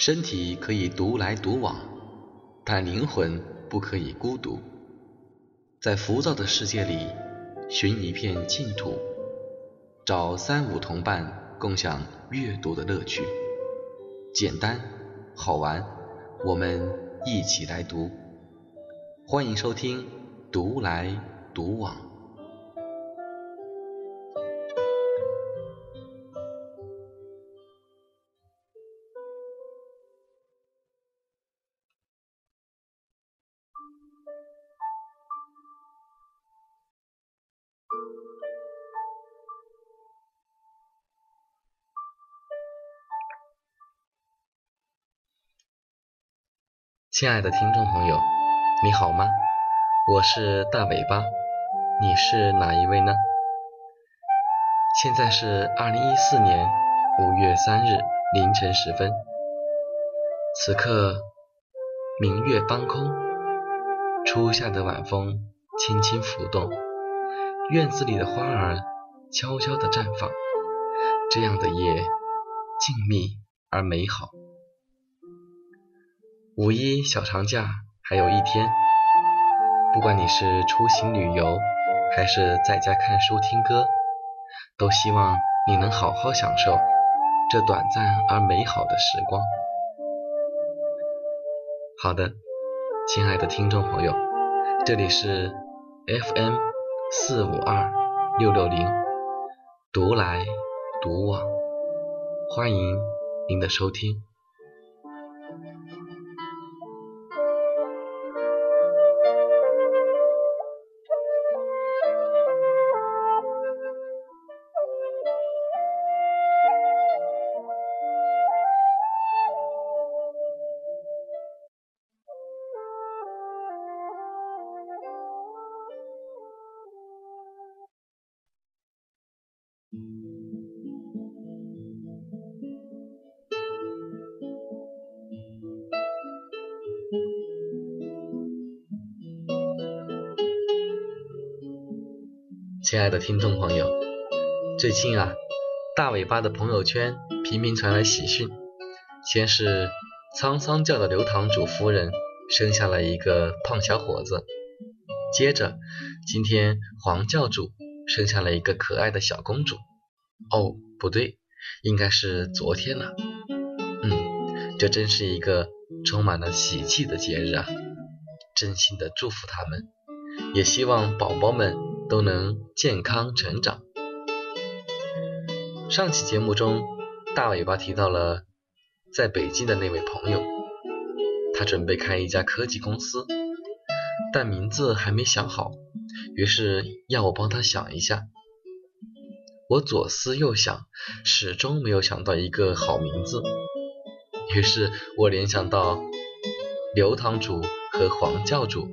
身体可以独来独往，但灵魂不可以孤独。在浮躁的世界里，寻一片净土，找三五同伴，共享阅读的乐趣。简单好玩，我们一起来读。欢迎收听《独来独往》。亲爱的听众朋友，你好吗？我是大尾巴，你是哪一位呢？现在是二零一四年五月三日凌晨时分，此刻明月当空，初夏的晚风轻轻拂动，院子里的花儿悄悄地绽放，这样的夜静谧而美好。五一小长假还有一天，不管你是出行旅游，还是在家看书听歌，都希望你能好好享受这短暂而美好的时光。好的，亲爱的听众朋友，这里是 FM 四五二六六零，独来独往，欢迎您的收听。亲爱的听众朋友，最近啊，大尾巴的朋友圈频频传来喜讯，先是沧桑教的刘堂主夫人生下了一个胖小伙子，接着今天黄教主生下了一个可爱的小公主。哦，不对，应该是昨天了。嗯，这真是一个充满了喜气的节日啊！真心的祝福他们，也希望宝宝们。都能健康成长。上期节目中，大尾巴提到了在北京的那位朋友，他准备开一家科技公司，但名字还没想好，于是要我帮他想一下。我左思右想，始终没有想到一个好名字，于是我联想到刘堂主和黄教主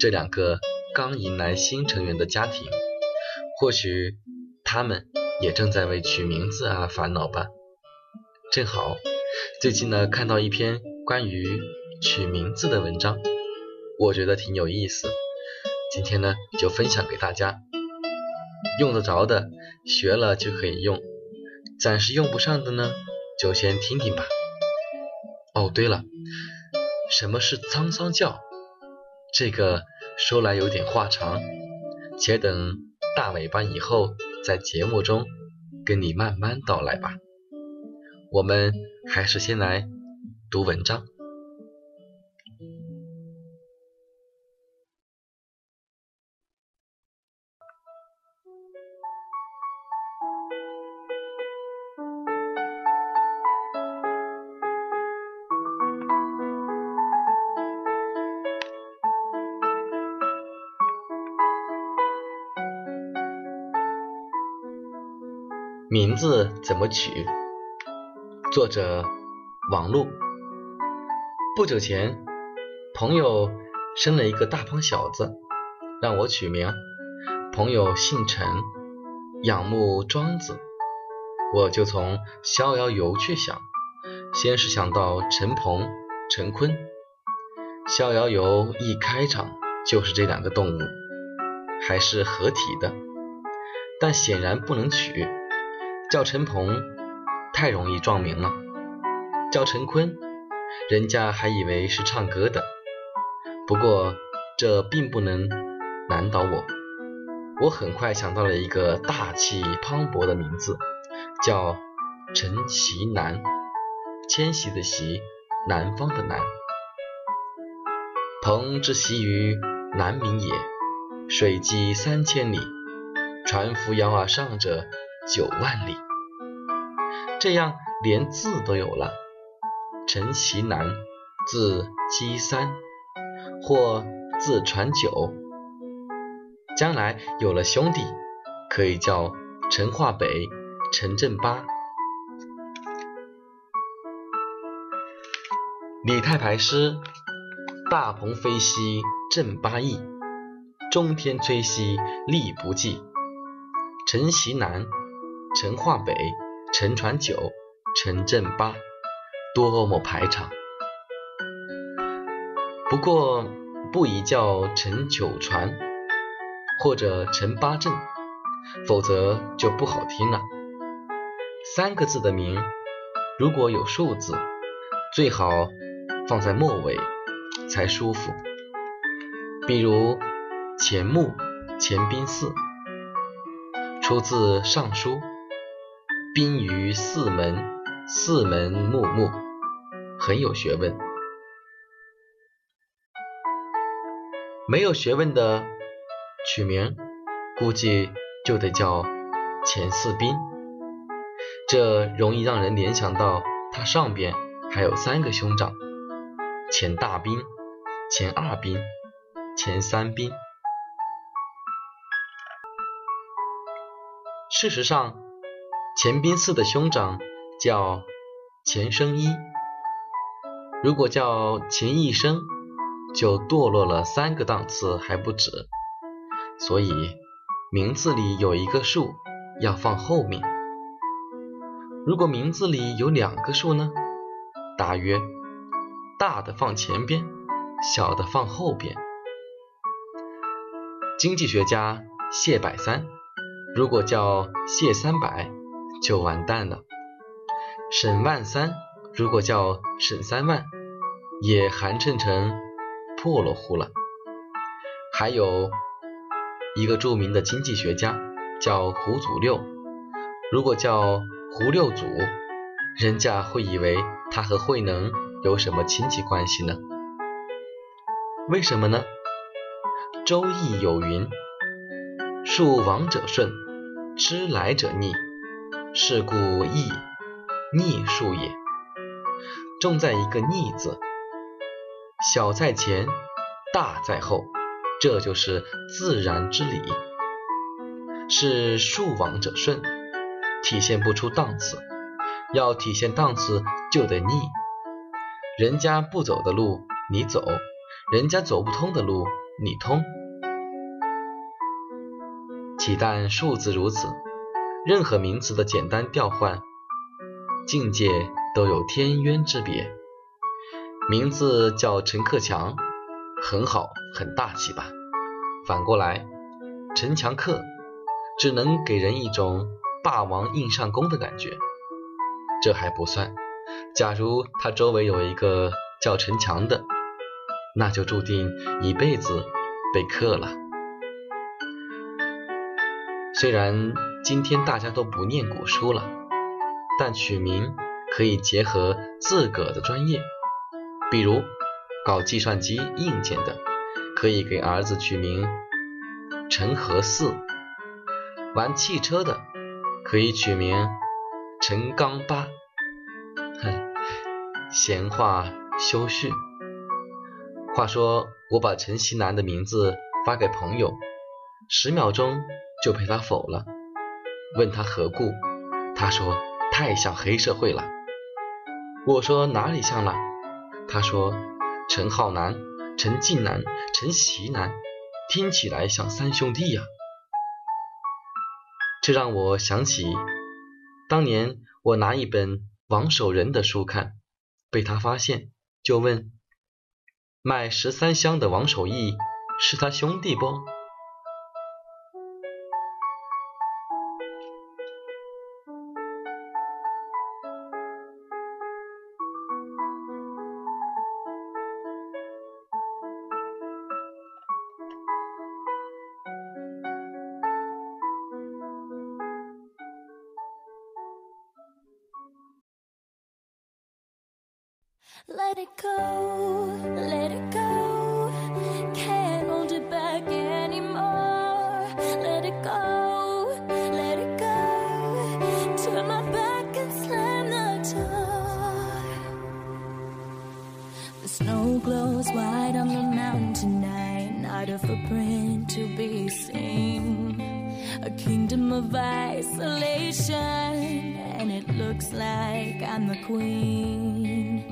这两个。刚迎来新成员的家庭，或许他们也正在为取名字而烦恼吧。正好最近呢看到一篇关于取名字的文章，我觉得挺有意思，今天呢就分享给大家。用得着的学了就可以用，暂时用不上的呢就先听听吧。哦，对了，什么是沧桑教？这个。说来有点话长，且等大尾巴以后在节目中跟你慢慢道来吧。我们还是先来读文章。名字怎么取？作者王璐。不久前，朋友生了一个大胖小子，让我取名。朋友姓陈，仰慕庄子，我就从逍遥游去想。先是想到陈鹏、陈坤。逍遥游一开场就是这两个动物，还是合体的，但显然不能取。叫陈鹏太容易撞名了，叫陈坤人家还以为是唱歌的。不过这并不能难倒我，我很快想到了一个大气磅礴的名字，叫陈其南，迁徙的徙，南方的南。鹏之徙于南冥也，水击三千里，船扶摇而上者九万里。这样连字都有了，陈其南，字积三，或字传九。将来有了兄弟，可以叫陈化北、陈振八。李太白诗：大鹏飞兮振八翼，中天摧兮力不济。陈其南，陈化北。陈传九，陈正八，多么排场！不过不宜叫陈九传或者陈八正，否则就不好听了。三个字的名，如果有数字，最好放在末尾才舒服。比如钱穆、钱宾四，出自《尚书》。宾于四门，四门木木，很有学问。没有学问的取名，估计就得叫钱四宾，这容易让人联想到他上边还有三个兄长：钱大宾、钱二宾、钱三宾。事实上。钱宾四的兄长叫钱生一，如果叫钱一生，就堕落了三个档次还不止。所以名字里有一个数要放后面。如果名字里有两个数呢？大约大的放前边，小的放后边。经济学家谢百三，如果叫谢三百。就完蛋了。沈万三如果叫沈三万，也寒碜成破落户了。还有一个著名的经济学家叫胡祖六，如果叫胡六祖，人家会以为他和慧能有什么亲戚关系呢？为什么呢？《周易》有云：“数往者顺，知来者逆。”是故易逆数也，重在一个逆字，小在前，大在后，这就是自然之理。是数往者顺，体现不出档次，要体现档次就得逆。人家不走的路你走，人家走不通的路你通。岂但数字如此。任何名词的简单调换，境界都有天渊之别。名字叫陈克强，很好，很大气吧？反过来，陈强克只能给人一种霸王硬上弓的感觉。这还不算，假如他周围有一个叫陈强的，那就注定一辈子被克了。虽然。今天大家都不念古书了，但取名可以结合自个的专业，比如搞计算机硬件的，可以给儿子取名陈和四；玩汽车的，可以取名陈刚八。哼，闲话休叙。话说我把陈锡南的名字发给朋友，十秒钟就被他否了。问他何故，他说太像黑社会了。我说哪里像了？他说陈浩南、陈近南、陈习南，听起来像三兄弟呀。这让我想起当年我拿一本王守仁的书看，被他发现，就问卖十三香的王守义是他兄弟不？Let it go, let it go. Can't hold it back anymore. Let it go, let it go. Turn my back and slam the door. The snow glows white on the mountain tonight. Not a footprint to be seen. A kingdom of isolation, and it looks like I'm the queen.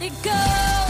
Let it go,